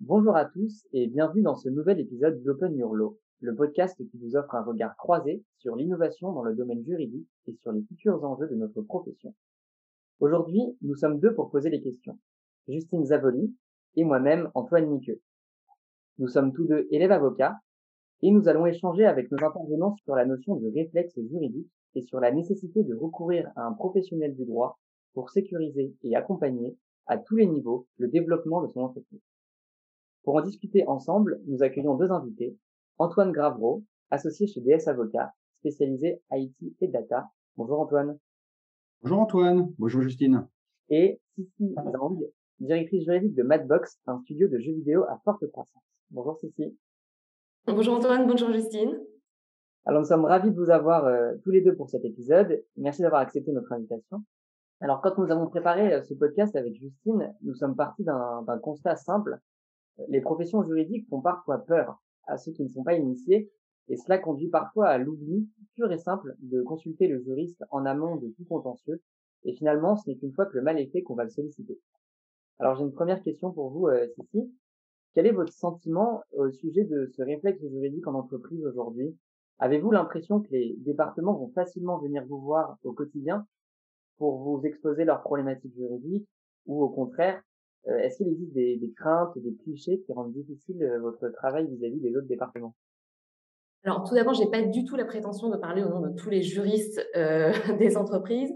Bonjour à tous et bienvenue dans ce nouvel épisode d'Open Your Law, le podcast qui vous offre un regard croisé sur l'innovation dans le domaine juridique et sur les futurs enjeux de notre profession. Aujourd'hui, nous sommes deux pour poser les questions. Justine Zavoli et moi-même Antoine Niqueux. Nous sommes tous deux élèves avocats et nous allons échanger avec nos intervenants sur la notion de réflexe juridique et sur la nécessité de recourir à un professionnel du droit pour sécuriser et accompagner à tous les niveaux le développement de son entreprise. Pour en discuter ensemble, nous accueillons deux invités. Antoine Gravreau, associé chez DS Avocats, spécialisé IT et data. Bonjour Antoine. Bonjour Antoine. Bonjour Justine. Et Sissi Zang, directrice juridique de Madbox, un studio de jeux vidéo à forte croissance. Bonjour Sissi. Bonjour Antoine, bonjour Justine. Alors nous sommes ravis de vous avoir euh, tous les deux pour cet épisode. Merci d'avoir accepté notre invitation. Alors quand nous avons préparé euh, ce podcast avec Justine, nous sommes partis d'un constat simple les professions juridiques font parfois peur à ceux qui ne sont pas initiés, et cela conduit parfois à l'oubli pur et simple de consulter le juriste en amont de tout contentieux, et finalement ce n'est qu'une fois que le mal est fait qu'on va le solliciter. Alors j'ai une première question pour vous, euh. Quel est votre sentiment au sujet de ce réflexe juridique en entreprise aujourd'hui? Avez-vous l'impression que les départements vont facilement venir vous voir au quotidien pour vous exposer leurs problématiques juridiques ou au contraire, est-ce qu'il existe des, des, craintes, des clichés qui rendent difficile euh, votre travail vis-à-vis des autres départements? Alors, tout d'abord, j'ai pas du tout la prétention de parler au nom de tous les juristes euh, des entreprises.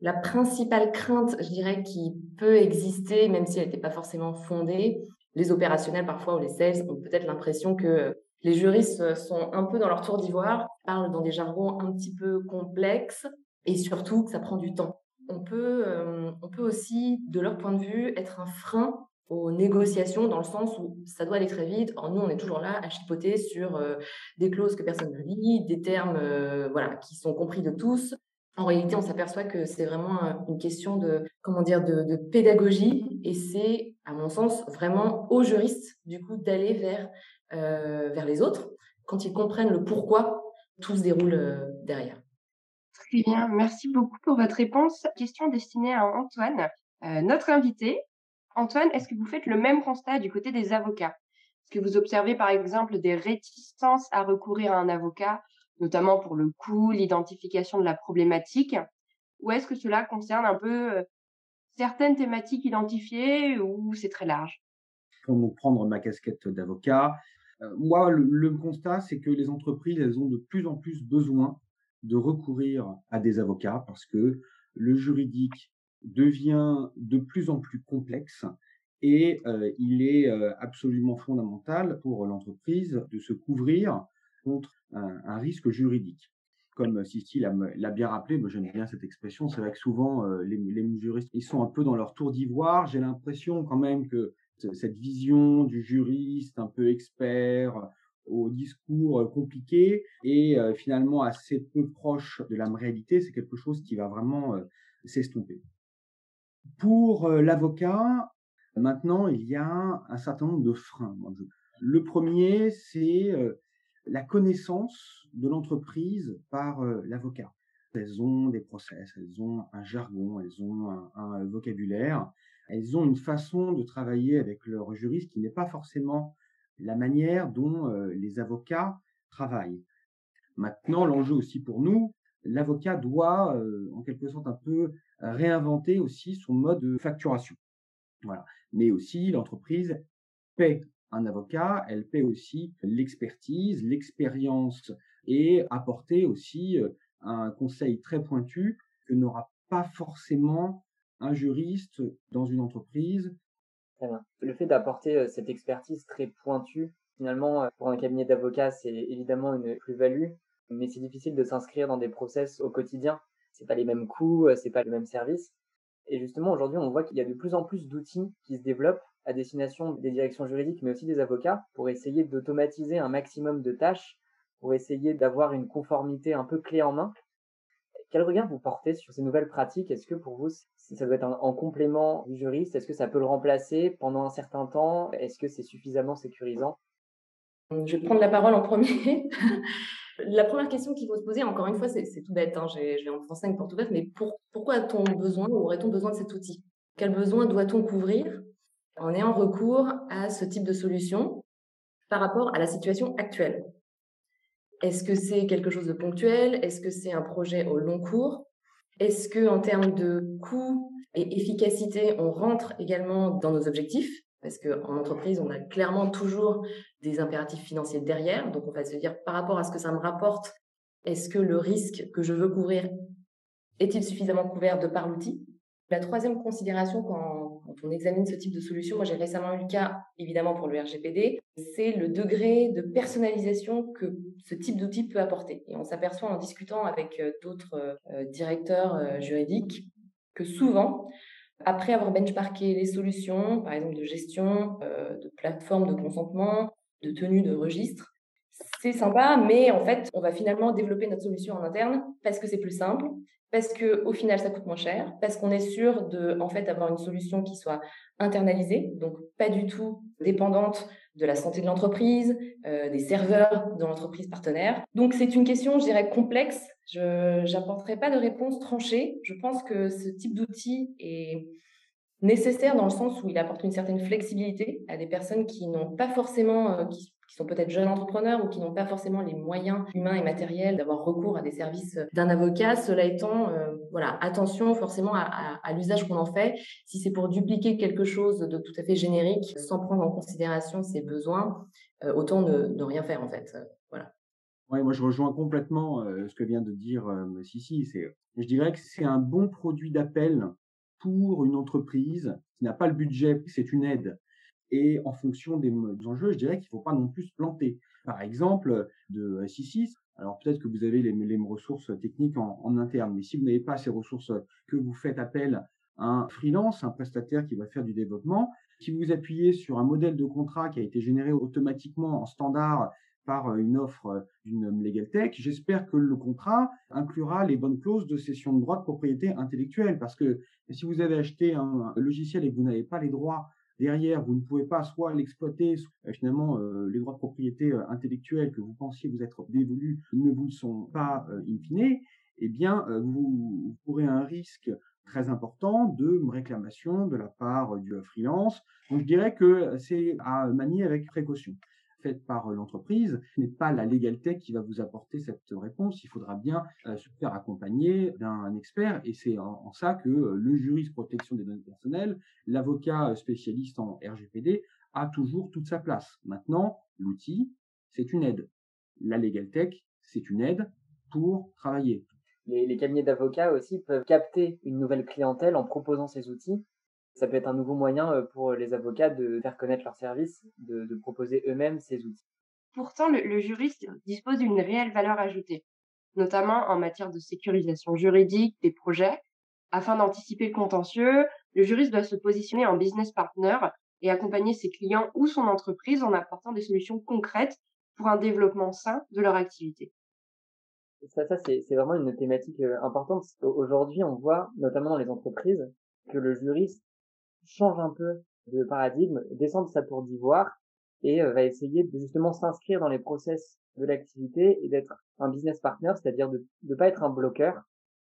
La principale crainte, je dirais, qui peut exister, même si elle n'était pas forcément fondée, les opérationnels parfois ou les sales ont peut-être l'impression que les juristes sont un peu dans leur tour d'ivoire, parlent dans des jargons un petit peu complexes et surtout que ça prend du temps on peut, euh, on peut aussi, de leur point de vue, être un frein aux négociations dans le sens où ça doit aller très vite. Or, nous, on est toujours là à chipoter sur euh, des clauses que personne ne lit, des termes euh, voilà, qui sont compris de tous. En réalité, on s'aperçoit que c'est vraiment une question de, comment dire, de, de pédagogie et c'est, à mon sens, vraiment aux juristes, du coup, d'aller vers, vers les autres quand ils comprennent le pourquoi tout se déroule derrière. Très bien, merci beaucoup pour votre réponse. Question destinée à Antoine, euh, notre invité. Antoine, est-ce que vous faites le même constat du côté des avocats? Est-ce que vous observez par exemple des réticences à recourir à un avocat, notamment pour le coût, l'identification de la problématique? Ou est-ce que cela concerne un peu euh, certaines thématiques identifiées ou c'est très large? Pour prendre ma casquette d'avocat, euh, moi, le, le constat, c'est que les entreprises, elles ont de plus en plus besoin de recourir à des avocats parce que le juridique devient de plus en plus complexe et euh, il est euh, absolument fondamental pour l'entreprise de se couvrir contre un, risque juridique. Comme Sisti l'a bien rappelé, moi j'aime bien cette expression, c'est vrai que souvent euh, les, les juristes, ils sont un peu dans leur tour d'ivoire. J'ai l'impression quand même que cette vision du juriste un peu expert, au discours euh, compliqué et euh, finalement assez peu proche de la réalité, c'est quelque chose qui va vraiment euh, s'estomper. Pour l'avocat, maintenant, il y a un certain nombre de freins. Le premier, c'est la connaissance de l'entreprise par l'avocat. Elles ont des process, elles ont un jargon, elles ont un, un, vocabulaire, elles ont une façon de travailler avec leur juriste qui n'est pas forcément la manière dont les avocats travaillent. Maintenant, l'enjeu aussi pour nous, l'avocat doit en quelque sorte un peu réinventer aussi son mode de facturation. Voilà. Mais aussi, l'entreprise paie un avocat, elle paie aussi l'expertise, l'expérience et apporter aussi un conseil très pointu que n'aura pas forcément un juriste dans une entreprise le fait d'apporter euh, cette expertise très pointue, finalement, euh, pour un cabinet d'avocats, c'est évidemment une plus-value, mais c'est difficile de s'inscrire dans des process au quotidien. C'est pas les mêmes coûts, euh, c'est pas le même service. Et justement, aujourd'hui, on voit qu'il y a de plus en plus d'outils qui se développent à destination des directions juridiques, mais aussi des avocats, pour essayer d'automatiser un maximum de tâches, pour essayer d'avoir une conformité un peu clé en main. Quel regard vous portez sur ces nouvelles pratiques? Est-ce que pour vous, ça doit être en complément du juriste Est-ce que ça peut le remplacer pendant un certain temps? Est-ce que c'est suffisamment sécurisant? Je vais prendre la parole en premier. la première question qu'il faut se poser, encore une fois, c'est tout bête, hein, je en français pour tout bête, mais pourquoi a-t-on besoin ou aurait-on besoin de cet outil? Quel besoin doit-on couvrir en ayant recours à ce type de solution par rapport à la situation actuelle? Est-ce que c'est quelque chose de ponctuel? Est-ce que c'est un projet au long cours? Est-ce que en termes de coût et efficacité, on rentre également dans nos objectifs? Parce qu'en entreprise, on a clairement toujours des impératifs financiers derrière. Donc, on va se dire par rapport à ce que ça me rapporte, est-ce que le risque que je veux couvrir est-il suffisamment couvert de par l'outil? La troisième considération quand, on examine ce type de solution, moi j'ai récemment eu le cas évidemment pour le RGPD, c'est le degré de personnalisation que ce type d'outil peut apporter. Et on s'aperçoit en discutant avec euh, d'autres euh, directeurs euh, juridiques que souvent, après avoir benchmarké les solutions, par exemple de gestion, de plateforme de consentement, de tenue de registre, c'est sympa, mais en fait, on va finalement développer notre solution en interne parce que c'est plus simple, parce que au final ça coûte moins cher, parce qu'on est sûr de en fait d'avoir une solution qui soit internalisée, donc pas du tout dépendante de la santé de l'entreprise, euh, des serveurs de l'entreprise partenaire. Donc c'est une question, je dirais, complexe. Je n'apporterai pas de réponse tranchée. Je pense que ce type d'outil est nécessaire dans le sens où il apporte une certaine flexibilité à des personnes qui n'ont pas forcément, euh, qui sont peut-être jeunes entrepreneurs ou qui n'ont pas forcément les moyens humains et matériels d'avoir recours à des services d'un avocat. Cela étant, euh, voilà, attention forcément à, l'usage qu'on en fait. Si c'est pour dupliquer quelque chose de tout à fait générique sans prendre en considération ses besoins, euh, autant ne, rien faire en fait. Euh, voilà. Ouais, moi je rejoins complètement ce que vient de dire Sissi. Je dirais que c'est un bon produit d'appel pour une entreprise qui n'a pas le budget, c'est une aide et en fonction des, enjeux, je dirais qu'il ne faut pas non plus se planter. Par exemple, de S6, alors peut-être que vous avez les, les ressources techniques en, interne, mais si vous n'avez pas ces ressources, que vous faites appel à un freelance, un prestataire qui va faire du développement, si vous appuyez sur un modèle de contrat qui a été généré automatiquement en standard par une offre d'une Legal Tech, j'espère que le contrat inclura les bonnes clauses de cession de droits de propriété intellectuelle. Parce que si vous avez acheté un logiciel et que vous n'avez pas les droits derrière, vous ne pouvez pas soit l'exploiter, euh, finalement, euh, les droits de propriété euh, intellectuelle que vous pensiez vous être dévolus ne vous sont pas in fine, eh bien, vous, vous un risque très important de réclamation de la part du freelance. Donc, je dirais que c'est à manier avec précaution faite par euh, l'entreprise. N'est pas la légalité qui va vous apporter cette réponse. Il faudra bien euh, se faire accompagner d'un expert. Et c'est en, ça que euh, le juriste protection des données personnelles, l'avocat spécialiste en RGPD, a toujours toute sa place. Maintenant, l'outil, c'est une aide. La Legal Tech, c'est une aide pour travailler. Les cabinets d'avocats aussi peuvent capter une nouvelle clientèle en proposant ces outils ça peut être un nouveau moyen euh, pour les avocats de faire connaître leurs services, de, de proposer eux-mêmes ces outils. Pourtant, le, juriste dispose d'une réelle valeur ajoutée, notamment en matière de sécurisation juridique des projets. Afin d'anticiper le contentieux, le juriste doit se positionner en business partner et accompagner ses clients ou son entreprise en apportant des solutions concrètes pour un développement sain de leur activité. Ça, ça c'est vraiment une thématique euh, importante. Aujourd'hui, on voit, notamment dans les entreprises, que le juriste change un peu de paradigme, descend de sa tour d'ivoire et euh, va essayer de justement s'inscrire dans les process de l'activité et d'être un business partner, c'est-à-dire de ne pas être un bloqueur,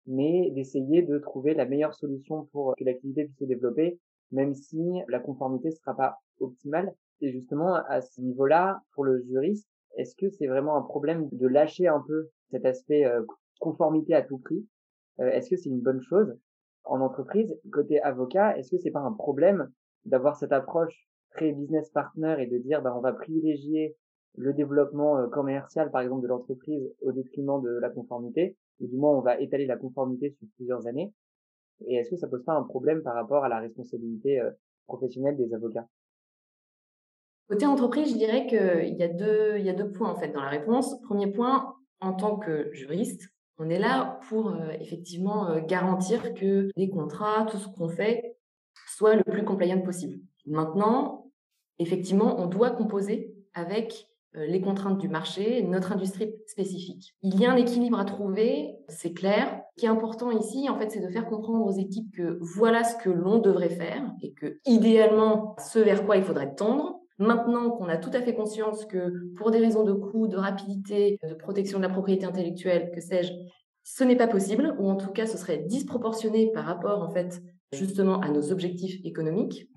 mais d'essayer de trouver la meilleure solution pour que l'activité puisse se développer, même si la conformité ne sera pas optimale. Et justement, à ce niveau-là, pour le juriste, est-ce que c'est vraiment un problème de lâcher un peu cet aspect euh, conformité à tout prix? Euh, Est-ce que c'est une bonne chose? En entreprise, côté avocat, est-ce que c'est pas un problème d'avoir cette approche très business partner et de dire bah, on va privilégier le développement euh, commercial par exemple de l'entreprise au détriment de la conformité ou du moins on va étaler la conformité sur plusieurs années? Et est-ce que ça pose pas un problème par rapport à la responsabilité euh, professionnelle des avocats? Côté entreprise, je dirais qu'il y a deux y a deux points en fait dans la réponse. Premier point, en tant que juriste, on est là pour euh, effectivement euh, garantir que les contrats, tout ce qu'on fait, soit le plus compliant possible. Maintenant, effectivement, on doit composer avec euh, les contraintes du marché, notre industrie spécifique. Il y a un équilibre à trouver, c'est clair. Ce qui est important ici, en fait, c'est de faire comprendre aux équipes que voilà ce que l'on devrait faire et que, idéalement, ce vers quoi il faudrait tendre. Maintenant qu'on a tout à fait conscience que pour des raisons de coût, de rapidité, de protection de la propriété intellectuelle, que sais-je, ce n'est pas possible, ou en tout cas ce serait disproportionné par rapport en fait justement à nos objectifs économiques.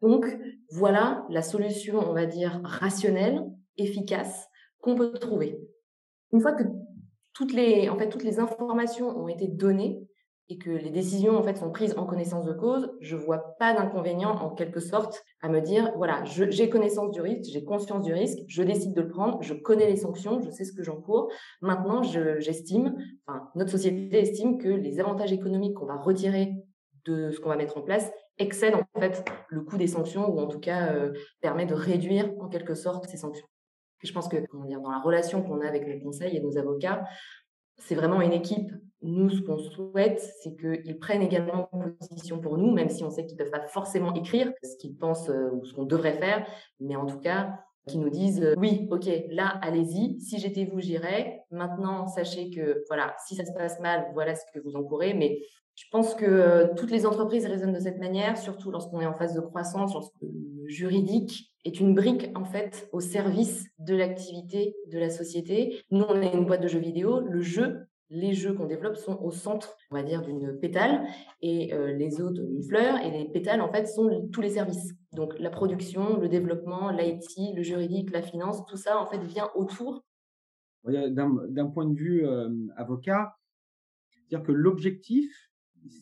Donc, voilà la solution, on va dire, rationnelle, efficace qu'on peut trouver. Une fois que toutes les, en fait, toutes les informations ont été données et que les décisions en fait sont prises en connaissance de cause, je vois pas d'inconvénient en quelque sorte à me dire voilà, j'ai connaissance du risque, j'ai conscience du risque, je décide de le prendre, je connais les sanctions, je sais ce que j'encours. Maintenant, j'estime, notre société estime que les avantages économiques qu'on va retirer de ce qu'on va mettre en place excèdent en fait le coût des sanctions ou en tout cas euh, permet de réduire en quelque sorte ces sanctions. je pense que dans la relation qu'on a avec nos conseils et nos avocats, c'est vraiment une équipe. Nous, ce qu'on souhaite, c'est qu'ils prennent également position pour nous, même si on sait qu'ils ne peuvent pas forcément écrire ce qu'ils pensent euh, ou ce qu'on devrait faire, mais en tout cas, qui nous disent euh, oui, ok, là, allez-y. Si j'étais vous, j'irais. Maintenant, sachez que voilà, si ça se passe mal, voilà ce que vous encourez. Mais je pense que euh, toutes les entreprises raisonnent de cette manière, surtout lorsqu'on est en phase de croissance, lorsque le juridique est une brique en fait au service de l'activité de la société. Nous, on est une boîte de jeux vidéo. Le jeu, les jeux qu'on développe sont au centre, on va dire, d'une pétale et euh, les autres d'une fleur. Et les pétales, en fait, sont tous les services. Donc la production, le développement, l'IT, le juridique, la finance, tout ça, en fait, vient autour. D'un point de vue euh, avocat, c'est-à-dire que l'objectif,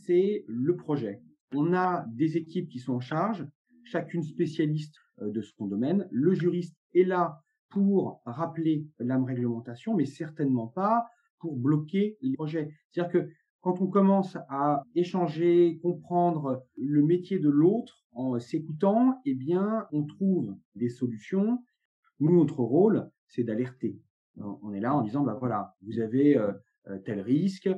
c'est le projet. On a des équipes qui sont en charge, chacune spécialiste euh, de son domaine. Le juriste est là pour rappeler la réglementation, mais certainement pas pour bloquer les projets. C'est-à-dire que quand on commence à échanger, comprendre le métier de l'autre en s'écoutant, eh bien, on trouve des solutions. Nous, notre rôle, c'est d'alerter. On est là en disant, bah voilà, vous avez euh, euh, tel risque,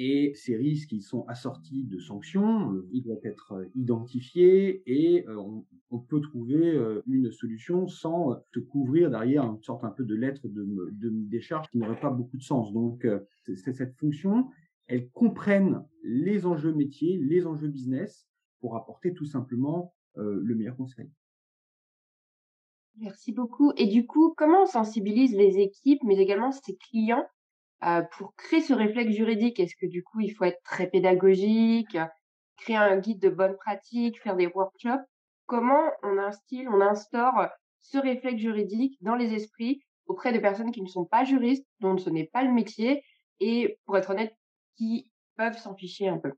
et ces risques, ils sont assortis de sanctions, euh, ils doivent être euh, identifiés et euh, on, peut trouver une solution sans se couvrir derrière une sorte un peu de lettre de, de décharge qui n'aurait pas beaucoup de sens. Donc, c'est cette fonction, elles comprennent les enjeux métiers, les enjeux business pour apporter tout simplement le meilleur conseil. Merci beaucoup. Et du coup, comment on sensibilise les équipes, mais également ses clients euh, pour créer ce réflexe juridique, est-ce que du coup, il faut être très pédagogique, créer un guide de bonne pratique, faire des workshops? Comment on instille, on instaure ce réflexe juridique dans les esprits auprès de personnes qui ne sont pas juristes, dont ce n'est pas le métier, et pour être honnête, qui peuvent s'en ficher un peu?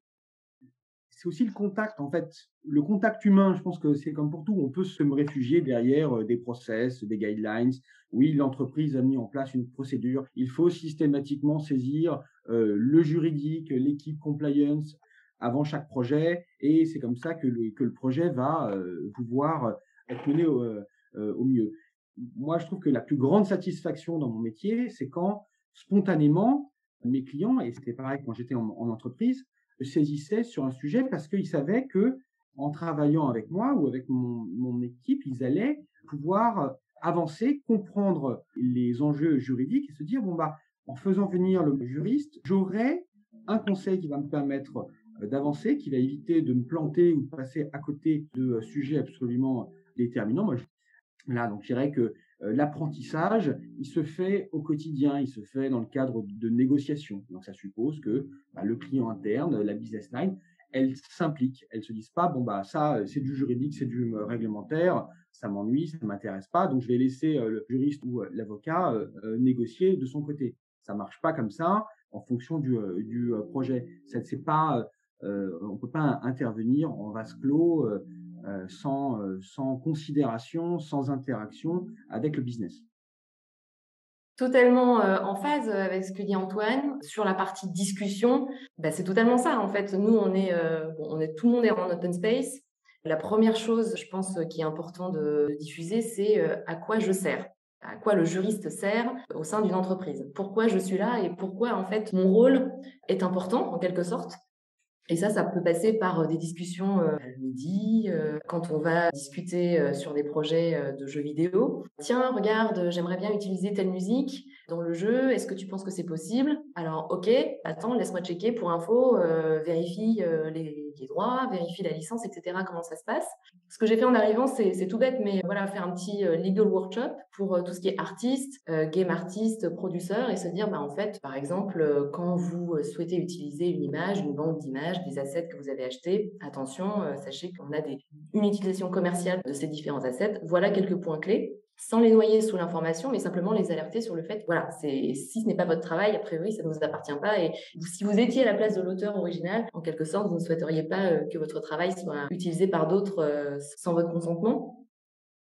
C'est aussi le contact, en fait. Le contact humain, je pense que c'est comme pour tout. On peut se réfugier derrière euh, des process, des guidelines. Oui, l'entreprise a mis en place une procédure. Il faut systématiquement saisir euh, le juridique, l'équipe compliance avant chaque projet. Et c'est comme ça que le, que le projet va euh, pouvoir être mené au, mieux. Moi, je trouve que la plus grande satisfaction dans mon métier, c'est quand spontanément, mes clients, et c'était pareil quand j'étais en entreprise, saisissaient sur un sujet parce qu'ils savaient que en travaillant avec moi ou avec mon, mon équipe, ils allaient pouvoir avancer, comprendre les enjeux juridiques et se dire bon bah en faisant venir le juriste, j'aurai un conseil qui va me permettre euh, d'avancer, qui va éviter de me planter ou de passer à côté de sujets absolument déterminants. Moi, Là, donc je dirais que euh, l'apprentissage, il se fait au quotidien, il se fait dans le cadre de négociations. Donc ça suppose que bah, le client interne, la business line, elle s'implique. Elles se disent pas bon bah ça euh, c'est du juridique, c'est du euh, réglementaire, ça m'ennuie, ça m'intéresse pas, donc je vais laisser le juriste ou l'avocat négocier de son côté. Ça marche pas comme ça en fonction du, du projet. Ça c'est pas on peut pas intervenir en vase clos euh, sans, euh, sans considération, sans interaction avec le business totalement euh, en phase avec ce que dit Antoine sur la partie discussion. Bah, c'est totalement ça en fait. Nous, on est tout le monde est en open space. La première chose, je pense, qui est important de diffuser, c'est à quoi je sers, à quoi le juriste sert au sein d'une entreprise. Pourquoi je suis là et pourquoi en fait mon rôle est important en quelque sorte et ça, ça peut passer par euh, des discussions euh, le midi, euh, quand on va discuter sur des projets de jeux vidéo. Tiens, regarde, j'aimerais bien utiliser telle musique. Dans le jeu Est-ce que tu penses que c'est possible? Alors, ok, attends, laisse-moi checker pour info, euh, vérifie euh, les, droits, vérifie la licence, etc. Comment ça se passe? Ce que j'ai fait en arrivant, c'est tout bête, mais voilà, faire un petit euh, legal workshop pour tout ce qui est artiste, game artiste, producteur, et se dire, bah en fait, par exemple, quand vous souhaitez utiliser une image, une banque d'images, des assets que vous avez achetés, attention, sachez qu'on a des, une utilisation commerciale de ces différents assets. Voilà quelques points clés sans les noyer sous l'information, mais simplement les alerter sur le fait, voilà, c'est si ce n'est pas votre travail, a priori, ça ne vous appartient pas. Et si vous étiez à la place de l'auteur original, en quelque sorte, vous ne souhaiteriez pas euh, que votre travail soit utilisé par d'autres euh, sans votre consentement.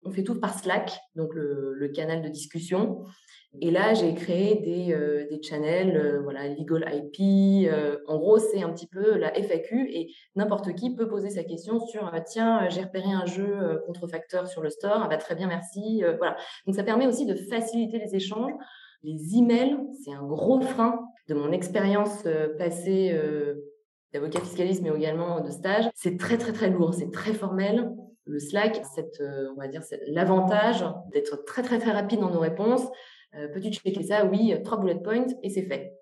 On fait tout par Slack, donc le, le canal de discussion. Et là, j'ai créé des, euh, des channels, euh, voilà, Legal IP. Euh, en gros, c'est un petit peu la FAQ et n'importe qui peut poser sa question sur tiens, j'ai repéré un jeu contrefacteur sur le store. Ah bah, très bien, merci. voilà. Donc, ça permet aussi de faciliter les échanges. Les emails, c'est un gros frein de mon expérience passée d'avocat fiscaliste, mais également de stage. C'est très, très, très lourd. C'est très formel le Slack, cette, on va dire, l'avantage d'être très, très, très rapide dans nos réponses, euh, peux-tu checker ça? Oui, trois bullet points et c'est fait.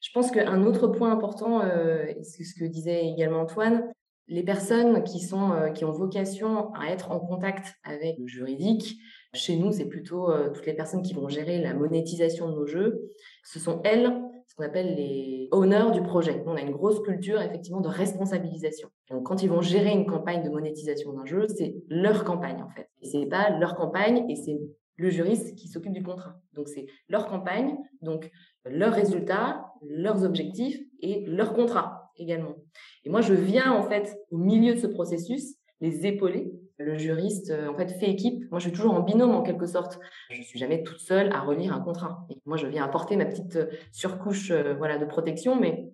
Je pense qu'un autre point important, euh, c'est ce que disait également Antoine, les personnes qui sont euh, qui ont vocation à être en contact avec le juridique, chez nous, c'est plutôt toutes les personnes qui vont gérer la monétisation de nos jeux. Ce sont elles, ce qu'on appelle les owners du projet. On a une grosse culture effectivement de responsabilisation. Donc quand ils vont gérer une campagne de monétisation d'un jeu, c'est leur campagne en fait. Et c'est pas leur campagne et c'est le juriste qui s'occupe du contrat. Donc, c'est leur campagne, donc leurs résultats, leurs objectifs et leur contrat également. Et moi, je viens en fait au milieu de ce processus les épauler. Le juriste, euh, en fait, fait équipe. Moi, je suis toujours en binôme en quelque sorte. Je suis jamais toute seule à relire un contrat. Et moi, je viens apporter ma petite euh, surcouche, euh, voilà, de protection, mais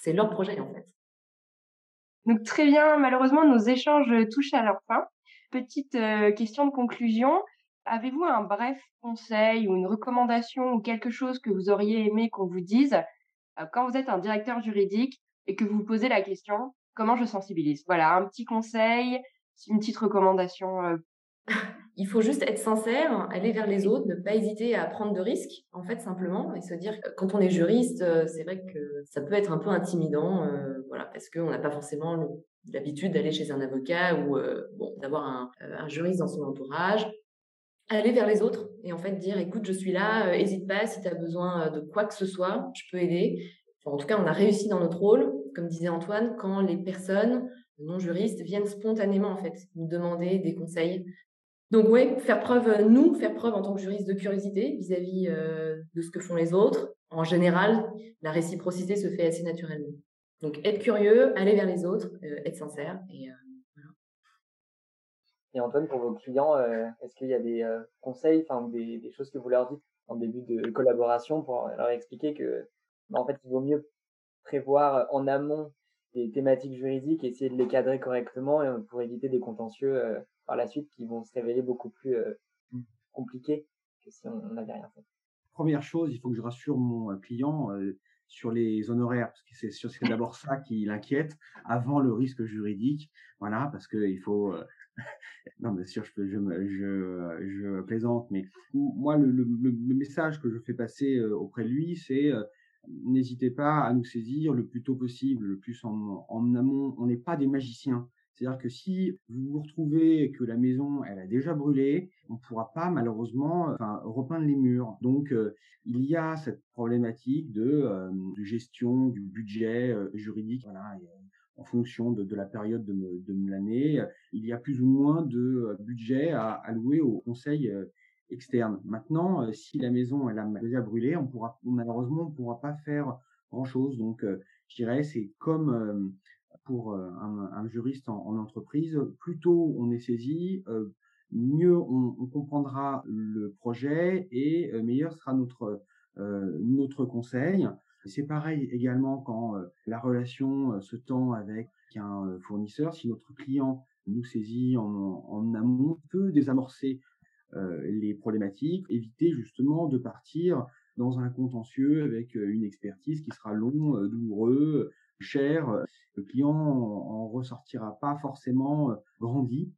c'est leur projet en fait. Donc très bien. Malheureusement, nos échanges touchent à leur fin. Petite question de conclusion. Avez-vous un bref conseil ou une recommandation ou quelque chose que vous auriez aimé qu'on vous dise euh, quand vous êtes un directeur juridique et que vous vous posez la question comment je sensibilise? Voilà, un petit conseil, une petite recommandation. Euh. Il faut juste être sincère, aller vers les autres, ne pas hésiter à prendre de risques, en fait, simplement, et se dire que quand on est juriste, euh, c'est vrai que ça peut être un peu intimidant, voilà, parce qu'on n'a pas forcément l'habitude d'aller chez un avocat ou bon, d'avoir un, un, juriste dans son entourage aller vers les autres et en fait dire écoute je suis là n'hésite euh, pas si tu as besoin euh, de quoi que ce soit je peux aider. En tout cas on a réussi dans notre rôle comme disait Antoine quand les personnes non juristes viennent spontanément en fait nous demander des conseils. Donc oui faire preuve euh, nous faire preuve en tant que juriste de curiosité vis-à-vis de ce que font les autres. En général la réciprocité se fait assez naturellement. Donc être curieux aller vers les autres être sincère et et Antoine, pour vos clients, euh, est-ce qu'il y a des euh, conseils, enfin des, des, choses que vous leur dites en début de collaboration pour leur expliquer que, bah, en fait, il vaut mieux prévoir en amont des thématiques juridiques, essayer de les cadrer correctement et pour éviter des contentieux euh, par la suite qui vont se révéler beaucoup plus mmh. compliqués que si on n'avait rien fait? Première chose, il faut que je rassure mon client sur les honoraires, parce que c'est d'abord ça qui l'inquiète avant le risque juridique. Voilà, parce qu'il faut non, bien sûr, je, plaisante, mais moi, le, message que je fais passer euh, auprès de lui, c'est euh, n'hésitez pas à nous saisir le plus tôt possible, le plus en amont. On n'est pas des magiciens. C'est-à-dire que si vous vous retrouvez que la maison, elle a déjà brûlé, on ne pourra pas malheureusement enfin, repeindre les murs. Donc, euh, il y a cette problématique de, de gestion du budget juridique. Voilà, en fonction de, la période de, de l'année. Il y a plus ou moins de euh, budget à allouer au conseil euh, externe. Maintenant, euh, si la maison elle a déjà brûlé, on pourra malheureusement on pourra pas faire grand chose. Donc, je dirais c'est comme pour un, juriste en, entreprise, plus tôt on est saisi, mieux on, comprendra le projet et meilleur sera notre notre conseil. C'est pareil également quand euh, la relation euh, se tend avec un euh, fournisseur. Si notre client nous saisit en, en amont, peut désamorcer les problématiques, éviter justement de partir dans un contentieux avec une expertise qui sera long, douloureux, cher. Le client en ressortira pas forcément grandi.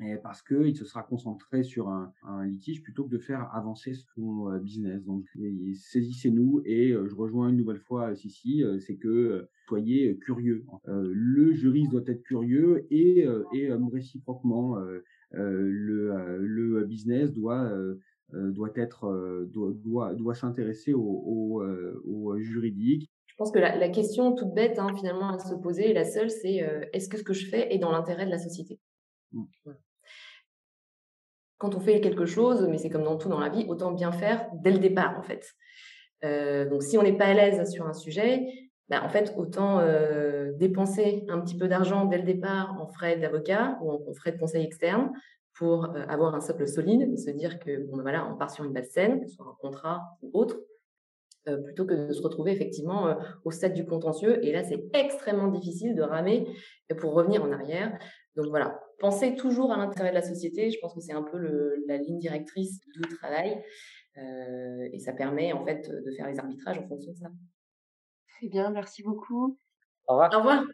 et parce qu'il se sera concentré sur un, litige plutôt que de faire avancer son euh, business. Donc, saisissez-nous et euh, je rejoins une nouvelle fois Sissi, euh, c'est que soyez curieux. le juriste doit être curieux et, et réciproquement, le, business doit doit doit doit, s'intéresser au, juridique. Je pense que la, la question toute bête hein, finalement à se poser, la seule, c'est est-ce que ce que je fais est dans l'intérêt de la société? Mmh. Quand on fait quelque chose, mais c'est comme dans tout dans la vie, autant bien faire dès le départ en fait. Euh, donc si on n'est pas à l'aise sur un sujet, bah, en fait autant euh, dépenser un petit peu d'argent dès le départ en frais d'avocat ou en, frais de conseil externe pour euh, avoir un socle solide et se dire que bon, bah, voilà, on part sur une base saine, que ce soit un contrat ou autre, plutôt que de se retrouver effectivement au stade du contentieux. Et là, c'est extrêmement difficile de ramer pour revenir en arrière. Donc voilà, pensez toujours à l'intérêt de la société. Je pense que c'est un peu le, la ligne directrice du travail. Euh, et ça permet en fait de faire les arbitrages en fonction de ça. Très bien, merci beaucoup. Au revoir. Au revoir.